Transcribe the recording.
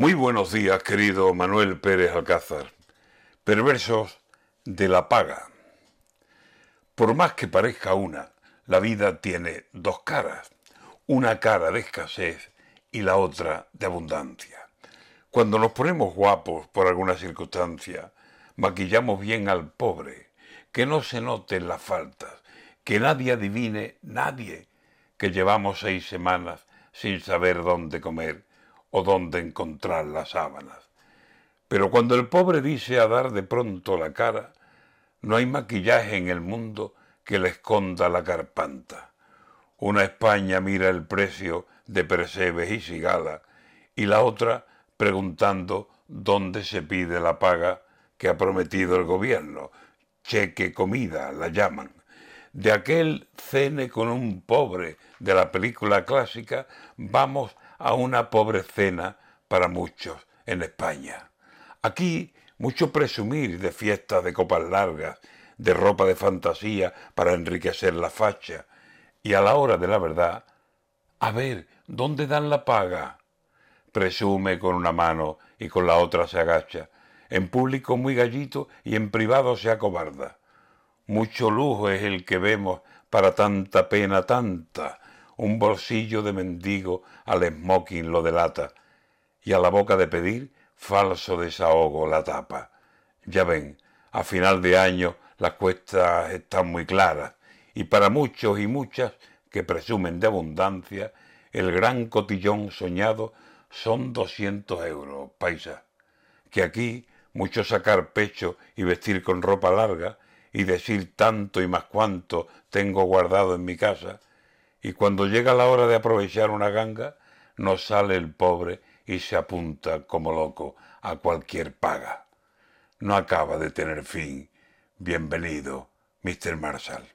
Muy buenos días, querido Manuel Pérez Alcázar. Perversos de la paga. Por más que parezca una, la vida tiene dos caras. Una cara de escasez y la otra de abundancia. Cuando nos ponemos guapos por alguna circunstancia, maquillamos bien al pobre, que no se noten las faltas, que nadie adivine, nadie, que llevamos seis semanas sin saber dónde comer o dónde encontrar las sábanas. Pero cuando el pobre dice a dar de pronto la cara, no hay maquillaje en el mundo que le esconda la carpanta. Una España mira el precio de Percebes y Sigala y la otra preguntando dónde se pide la paga que ha prometido el gobierno. Cheque comida la llaman. De aquel cene con un pobre de la película clásica vamos a una pobre cena para muchos en España. Aquí mucho presumir de fiestas de copas largas, de ropa de fantasía para enriquecer la facha, y a la hora de la verdad, a ver, ¿dónde dan la paga? Presume con una mano y con la otra se agacha, en público muy gallito y en privado se acobarda. Mucho lujo es el que vemos para tanta pena tanta, un bolsillo de mendigo al smoking lo delata, y a la boca de pedir falso desahogo la tapa. Ya ven, a final de año las cuestas están muy claras, y para muchos y muchas que presumen de abundancia, el gran cotillón soñado son doscientos euros, paisa. Que aquí mucho sacar pecho y vestir con ropa larga y decir tanto y más cuanto tengo guardado en mi casa, y cuando llega la hora de aprovechar una ganga, nos sale el pobre y se apunta como loco a cualquier paga. No acaba de tener fin. Bienvenido, Mr. Marshall.